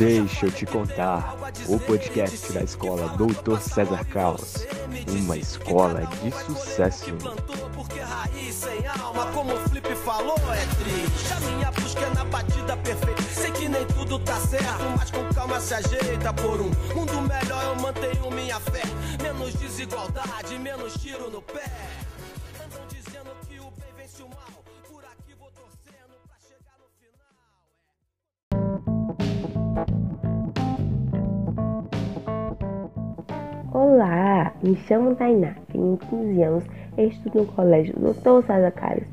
Deixa eu te contar, o podcast da escola Doutor César Carlos, uma escola de sucesso. Porque raiz sem alma, como o Flip falou, é triste. A minha busca é na batida perfeita. Sei que nem tudo tá certo, mas com calma se ajeita. Por um mundo melhor eu mantenho minha fé. Menos desigualdade, menos tiro no pé. Olá, me chamo Tainá, tenho 15 anos, estudo no colégio Dr. Carlos,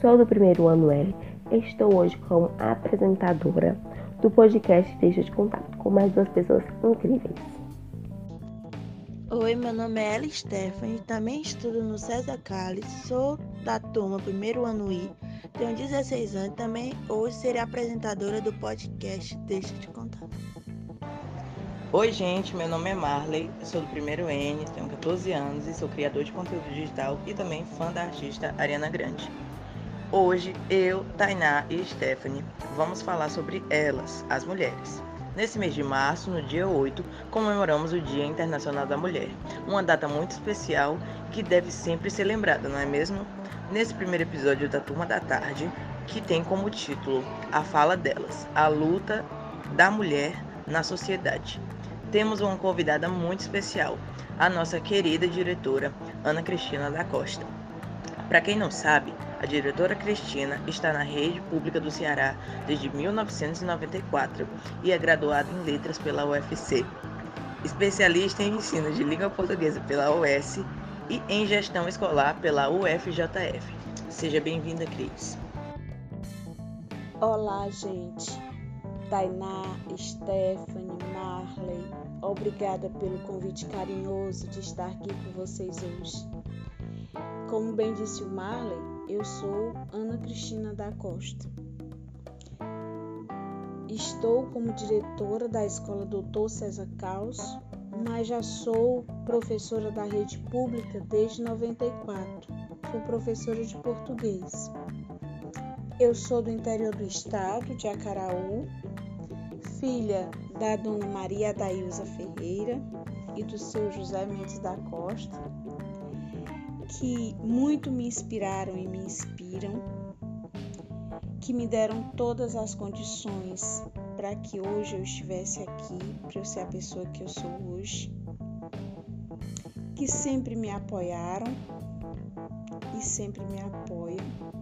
sou do primeiro ano L. Estou hoje como apresentadora do podcast Deixa de Contato com mais duas pessoas incríveis. Oi, meu nome é Ela Stephanie, também estudo no César Carlos, sou da turma primeiro ano I, tenho 16 anos também hoje serei apresentadora do podcast Deixa de Contar. Oi, gente, meu nome é Marley, sou do primeiro N, tenho 14 anos e sou criador de conteúdo digital e também fã da artista Ariana Grande. Hoje, eu, Tainá e Stephanie vamos falar sobre elas, as mulheres. Nesse mês de março, no dia 8, comemoramos o Dia Internacional da Mulher, uma data muito especial que deve sempre ser lembrada, não é mesmo? Nesse primeiro episódio da Turma da Tarde, que tem como título A Fala Delas, a luta da mulher na sociedade temos uma convidada muito especial, a nossa querida diretora Ana Cristina da Costa. Para quem não sabe, a diretora Cristina está na rede pública do Ceará desde 1994 e é graduada em letras pela UFC, especialista em ensino de língua portuguesa pela UES e em gestão escolar pela UFJF. Seja bem-vinda, Cris. Olá, gente. Tainá, Stephanie, Marley, Obrigada pelo convite carinhoso de estar aqui com vocês hoje. Como bem disse o Marley, eu sou Ana Cristina da Costa. Estou como diretora da Escola Doutor César Caos, mas já sou professora da rede pública desde 94. Sou professora de português. Eu sou do interior do estado, de Acaraú, filha da dona Maria Adailza Ferreira e do seu José Mendes da Costa, que muito me inspiraram e me inspiram, que me deram todas as condições para que hoje eu estivesse aqui, para eu ser a pessoa que eu sou hoje, que sempre me apoiaram e sempre me apoiam.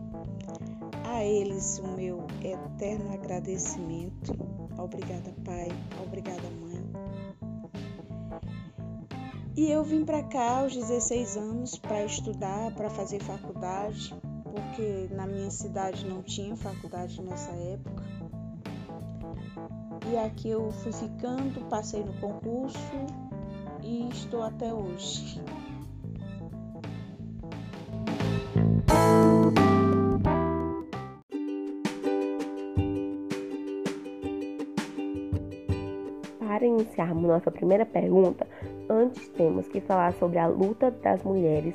A eles o meu eterno agradecimento Obrigada, pai. Obrigada, mãe. E eu vim para cá aos 16 anos para estudar, para fazer faculdade, porque na minha cidade não tinha faculdade nessa época. E aqui eu fui ficando, passei no concurso e estou até hoje. para iniciarmos nossa primeira pergunta, antes temos que falar sobre a luta das mulheres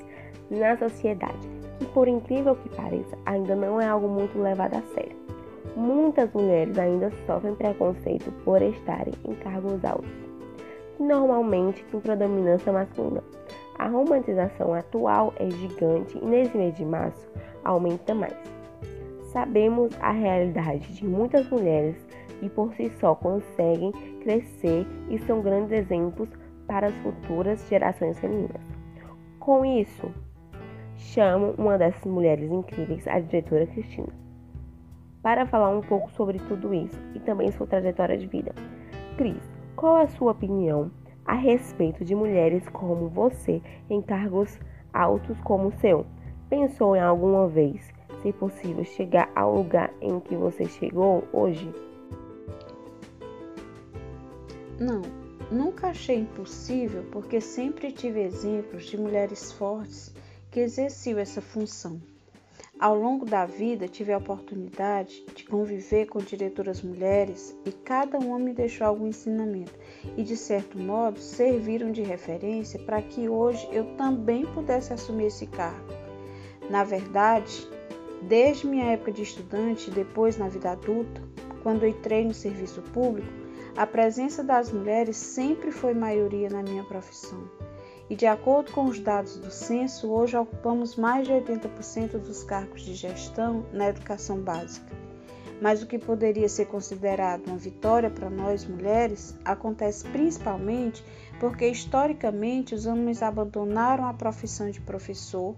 na sociedade, que por incrível que pareça, ainda não é algo muito levado a sério. Muitas mulheres ainda sofrem preconceito por estarem em cargos altos, normalmente têm predominância masculina. A romantização atual é gigante e nesse mês de março aumenta mais. Sabemos a realidade de muitas mulheres e por si só conseguem crescer e são grandes exemplos para as futuras gerações femininas. Com isso, chamo uma dessas mulheres incríveis, a diretora Cristina, para falar um pouco sobre tudo isso e também sua trajetória de vida. Cris, qual a sua opinião a respeito de mulheres como você em cargos altos como o seu? Pensou em alguma vez, se possível, chegar ao lugar em que você chegou hoje? Não, nunca achei impossível porque sempre tive exemplos de mulheres fortes que exerciam essa função. Ao longo da vida, tive a oportunidade de conviver com diretoras mulheres e cada uma me deixou algum ensinamento e, de certo modo, serviram de referência para que hoje eu também pudesse assumir esse cargo. Na verdade, desde minha época de estudante e depois na vida adulta, quando entrei no serviço público, a presença das mulheres sempre foi maioria na minha profissão e, de acordo com os dados do censo, hoje ocupamos mais de 80% dos cargos de gestão na educação básica. Mas o que poderia ser considerado uma vitória para nós mulheres acontece principalmente porque, historicamente, os homens abandonaram a profissão de professor,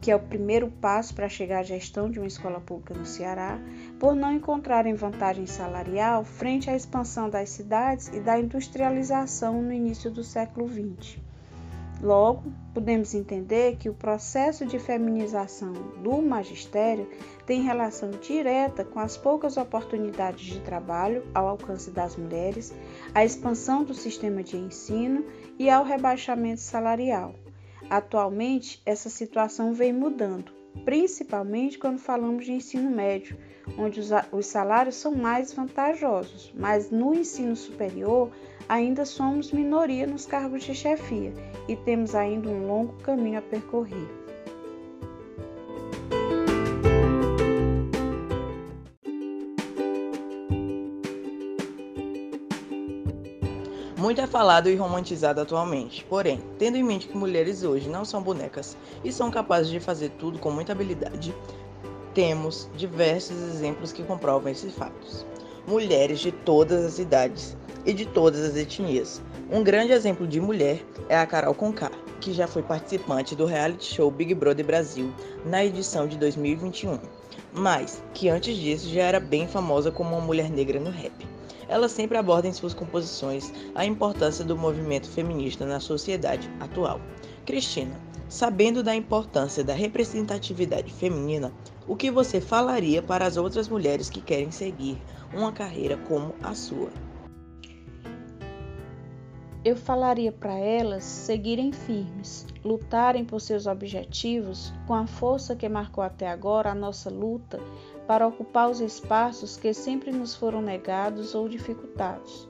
que é o primeiro passo para chegar à gestão de uma escola pública no Ceará, por não encontrarem vantagem salarial frente à expansão das cidades e da industrialização no início do século XX. Logo, podemos entender que o processo de feminização do magistério tem relação direta com as poucas oportunidades de trabalho ao alcance das mulheres, a expansão do sistema de ensino e ao rebaixamento salarial. Atualmente, essa situação vem mudando, principalmente quando falamos de ensino médio, onde os salários são mais vantajosos, mas no ensino superior ainda somos minoria nos cargos de chefia e temos ainda um longo caminho a percorrer. Muito é falado e romantizado atualmente, porém, tendo em mente que mulheres hoje não são bonecas e são capazes de fazer tudo com muita habilidade, temos diversos exemplos que comprovam esses fatos. Mulheres de todas as idades, e de todas as etnias. Um grande exemplo de mulher é a Carol Conká, que já foi participante do reality show Big Brother Brasil na edição de 2021, mas que antes disso já era bem famosa como uma mulher negra no rap. Ela sempre aborda em suas composições a importância do movimento feminista na sociedade atual. Cristina, sabendo da importância da representatividade feminina, o que você falaria para as outras mulheres que querem seguir uma carreira como a sua? eu falaria para elas seguirem firmes, lutarem por seus objetivos com a força que marcou até agora a nossa luta para ocupar os espaços que sempre nos foram negados ou dificultados.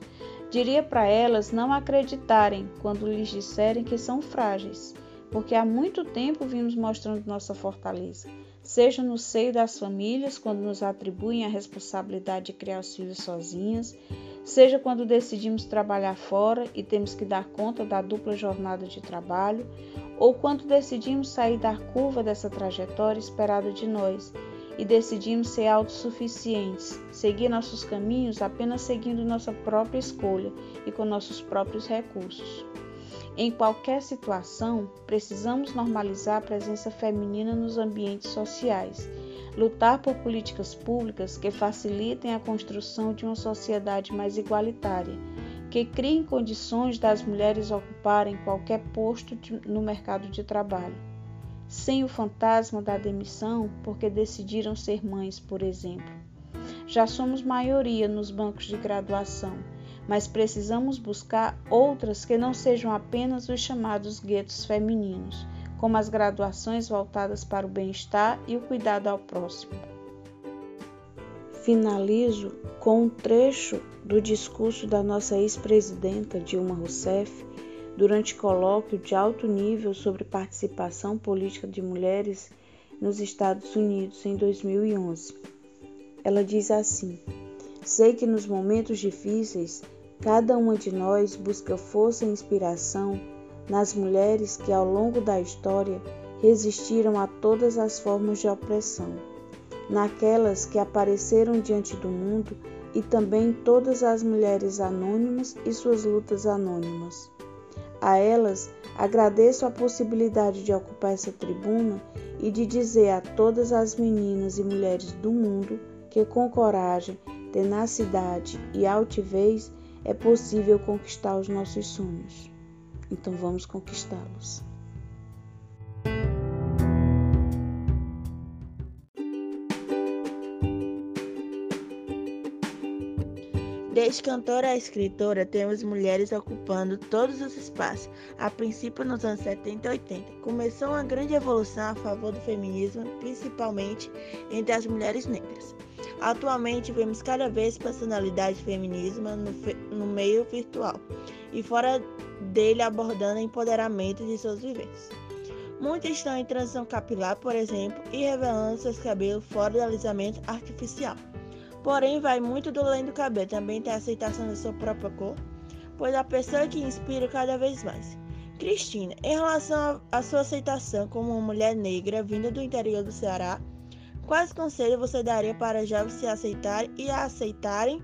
Diria para elas não acreditarem quando lhes disserem que são frágeis, porque há muito tempo vimos mostrando nossa fortaleza, seja no seio das famílias, quando nos atribuem a responsabilidade de criar os filhos sozinhas, seja quando decidimos trabalhar fora e temos que dar conta da dupla jornada de trabalho, ou quando decidimos sair da curva dessa trajetória esperada de nós e decidimos ser autossuficientes, seguir nossos caminhos apenas seguindo nossa própria escolha e com nossos próprios recursos. Em qualquer situação, precisamos normalizar a presença feminina nos ambientes sociais lutar por políticas públicas que facilitem a construção de uma sociedade mais igualitária, que criem condições das mulheres ocuparem qualquer posto de, no mercado de trabalho, sem o fantasma da demissão porque decidiram ser mães, por exemplo. Já somos maioria nos bancos de graduação, mas precisamos buscar outras que não sejam apenas os chamados guetos femininos como as graduações voltadas para o bem-estar e o cuidado ao próximo. Finalizo com um trecho do discurso da nossa ex-presidenta Dilma Rousseff durante colóquio de alto nível sobre participação política de mulheres nos Estados Unidos em 2011. Ela diz assim: Sei que nos momentos difíceis, cada uma de nós busca força e inspiração nas mulheres que ao longo da história resistiram a todas as formas de opressão, naquelas que apareceram diante do mundo e também todas as mulheres anônimas e suas lutas anônimas. A elas agradeço a possibilidade de ocupar essa tribuna e de dizer a todas as meninas e mulheres do mundo que com coragem, tenacidade e altivez é possível conquistar os nossos sonhos. Então vamos conquistá-los. Desde cantora a escritora, temos mulheres ocupando todos os espaços. A princípio, nos anos 70 e 80, começou uma grande evolução a favor do feminismo, principalmente entre as mulheres negras. Atualmente, vemos cada vez personalidades feminismo no, no meio virtual e fora dele abordando empoderamento de suas vivências. Muitas estão em transição capilar, por exemplo, e revelando seus cabelos fora do alisamento artificial. Porém, vai muito do além do cabelo, também tem a aceitação da sua própria cor, pois a pessoa que inspira cada vez mais. Cristina, em relação à sua aceitação como uma mulher negra vinda do interior do Ceará, quais conselhos você daria para jovens se aceitarem e aceitarem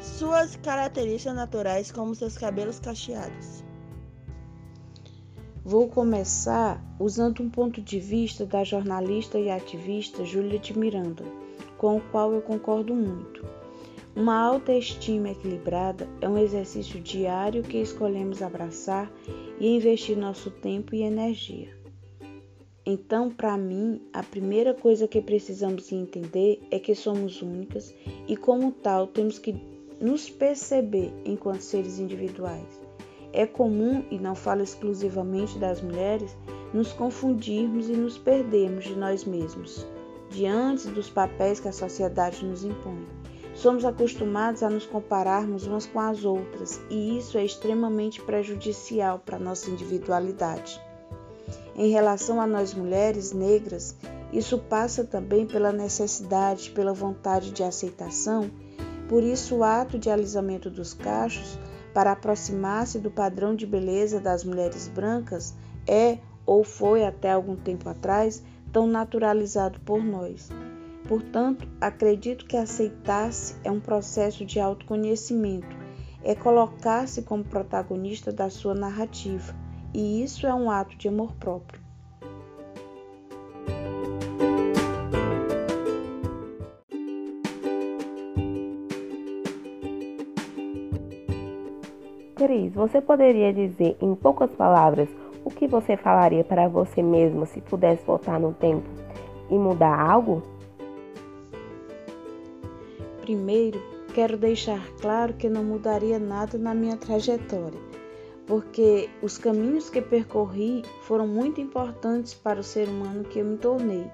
suas características naturais, como seus cabelos cacheados? Vou começar usando um ponto de vista da jornalista e ativista Júlia de Miranda, com o qual eu concordo muito. Uma autoestima equilibrada é um exercício diário que escolhemos abraçar e investir nosso tempo e energia. Então, para mim, a primeira coisa que precisamos entender é que somos únicas e, como tal, temos que nos perceber enquanto seres individuais. É comum, e não falo exclusivamente das mulheres, nos confundirmos e nos perdermos de nós mesmos, diante dos papéis que a sociedade nos impõe. Somos acostumados a nos compararmos umas com as outras, e isso é extremamente prejudicial para nossa individualidade. Em relação a nós mulheres negras, isso passa também pela necessidade, pela vontade de aceitação. Por isso, o ato de alisamento dos cachos para aproximar-se do padrão de beleza das mulheres brancas é ou foi até algum tempo atrás tão naturalizado por nós. Portanto, acredito que aceitar-se é um processo de autoconhecimento, é colocar-se como protagonista da sua narrativa, e isso é um ato de amor próprio. Cris, você poderia dizer em poucas palavras que você falaria para você mesmo se pudesse voltar no tempo e mudar algo? Primeiro, quero deixar claro que não mudaria nada na minha trajetória, porque os caminhos que percorri foram muito importantes para o ser humano que eu me tornei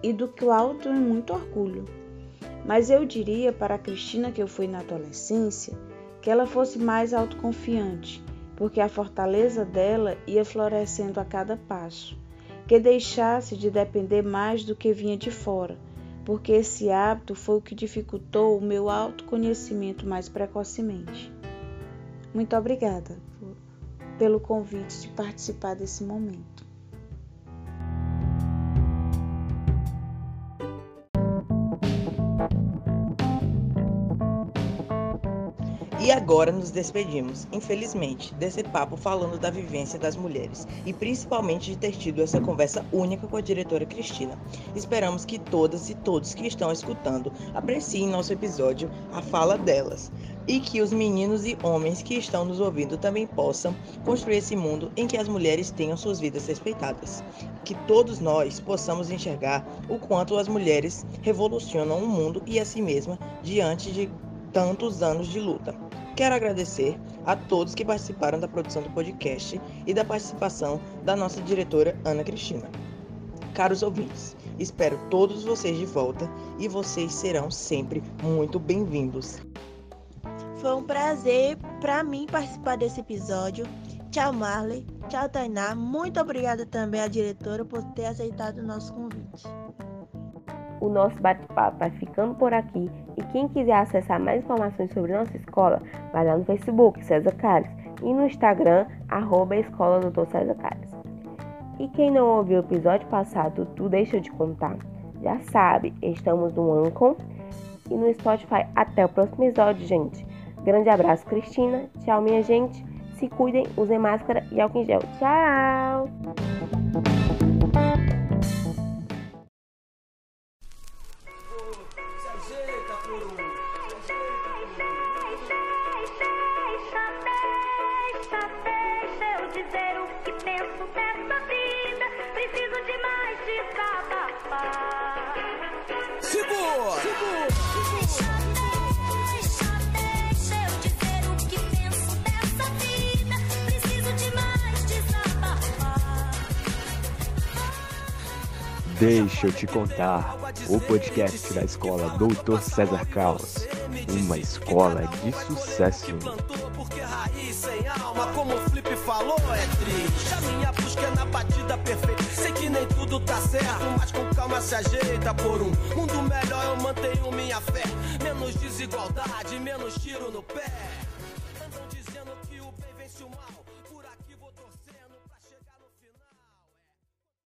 e do qual tenho muito orgulho. Mas eu diria para a Cristina que eu fui na adolescência que ela fosse mais autoconfiante, porque a fortaleza dela ia florescendo a cada passo, que deixasse de depender mais do que vinha de fora, porque esse hábito foi o que dificultou o meu autoconhecimento mais precocemente. Muito obrigada pelo convite de participar desse momento. E agora nos despedimos, infelizmente, desse papo falando da vivência das mulheres e principalmente de ter tido essa conversa única com a diretora Cristina. Esperamos que todas e todos que estão escutando apreciem nosso episódio, a fala delas, e que os meninos e homens que estão nos ouvindo também possam construir esse mundo em que as mulheres tenham suas vidas respeitadas. Que todos nós possamos enxergar o quanto as mulheres revolucionam o mundo e a si mesma diante de tantos anos de luta. Quero agradecer a todos que participaram da produção do podcast e da participação da nossa diretora Ana Cristina. Caros ouvintes, espero todos vocês de volta e vocês serão sempre muito bem-vindos. Foi um prazer para mim participar desse episódio. Tchau, Marley. Tchau, Tainá. Muito obrigada também à diretora por ter aceitado o nosso convite. O nosso bate-papo vai ficando por aqui e quem quiser acessar mais informações sobre nossa escola, vai lá no Facebook César Carlos e no Instagram, arroba Escola César Carlos. E quem não ouviu o episódio passado, tu deixa de contar, já sabe, estamos no Ancon e no Spotify. Até o próximo episódio, gente. Grande abraço, Cristina. Tchau, minha gente. Se cuidem, usem máscara e álcool em gel. Tchau! Deixa eu te contar, o podcast da escola Doutor César Carlos, uma escola de sucesso. Porque raiz sem alma, como o Flip falou, é triste. A minha busca é na batida perfeita. Sei que nem tudo tá certo, mas com calma se ajeita por um mundo melhor. Eu mantenho minha fé. Menos desigualdade, menos tiro no pé.